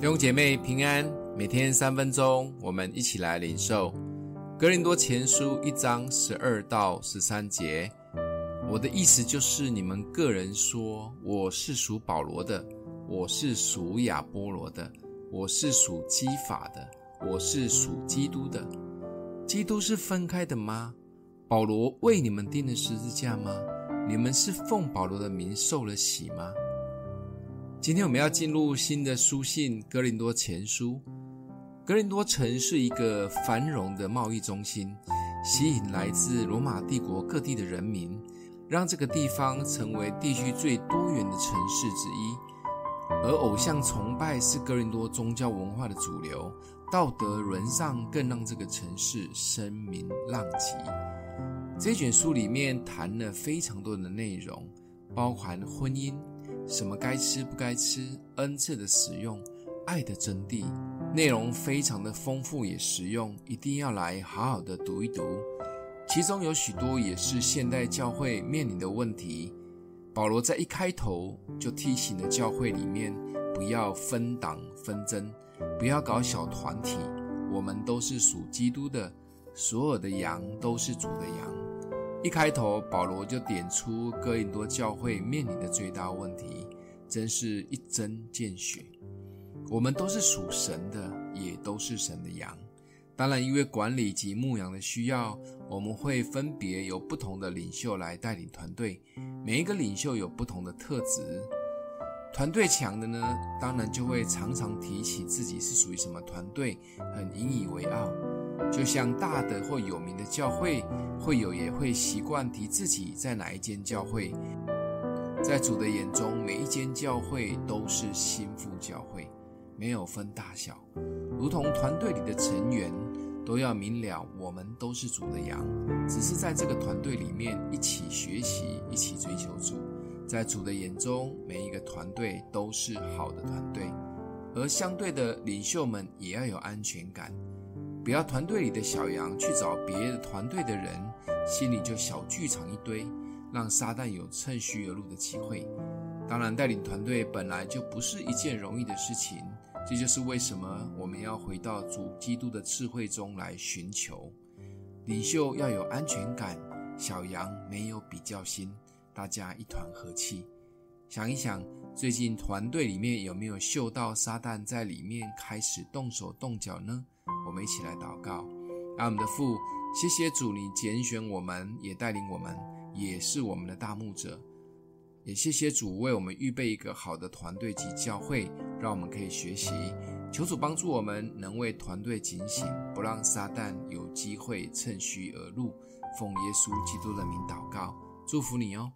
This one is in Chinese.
弟兄姐妹平安，每天三分钟，我们一起来领受《哥林多前书》一章十二到十三节。我的意思就是，你们个人说我是属保罗的，我是属亚波罗的，我是属基法的，我是属基督的。基督是分开的吗？保罗为你们钉了十字架吗？你们是奉保罗的名受了洗吗？今天我们要进入新的书信《哥林多前书》。哥林多城是一个繁荣的贸易中心，吸引来自罗马帝国各地的人民，让这个地方成为地区最多元的城市之一。而偶像崇拜是哥林多宗教文化的主流，道德沦丧更让这个城市声名浪藉。这卷书里面谈了非常多的内容，包含婚姻。什么该吃不该吃，恩赐的使用，爱的真谛，内容非常的丰富也实用，一定要来好好的读一读。其中有许多也是现代教会面临的问题。保罗在一开头就提醒了教会里面不要分党纷争，不要搞小团体。我们都是属基督的，所有的羊都是主的羊。一开头，保罗就点出哥林多教会面临的最大问题，真是一针见血。我们都是属神的，也都是神的羊。当然，因为管理及牧羊的需要，我们会分别由不同的领袖来带领团队。每一个领袖有不同的特质。团队强的呢，当然就会常常提起自己是属于什么团队，很引以为傲。就像大的或有名的教会，会有也会习惯提自己在哪一间教会。在主的眼中，每一间教会都是心腹教会，没有分大小。如同团队里的成员都要明了，我们都是主的羊，只是在这个团队里面一起学习，一起追求主。在主的眼中，每一个团队都是好的团队，而相对的领袖们也要有安全感。不要团队里的小羊去找别的团队的人，心里就小剧场一堆，让撒旦有趁虚而入的机会。当然，带领团队本来就不是一件容易的事情，这就是为什么我们要回到主基督的智慧中来寻求。领袖要有安全感，小羊没有比较心，大家一团和气。想一想，最近团队里面有没有嗅到撒旦在里面开始动手动脚呢？我们一起来祷告，阿们的父，谢谢主，你拣选我们，也带领我们，也是我们的大牧者。也谢谢主为我们预备一个好的团队及教会，让我们可以学习。求主帮助我们，能为团队警醒，不让撒旦有机会趁虚而入。奉耶稣基督的名祷告，祝福你哦。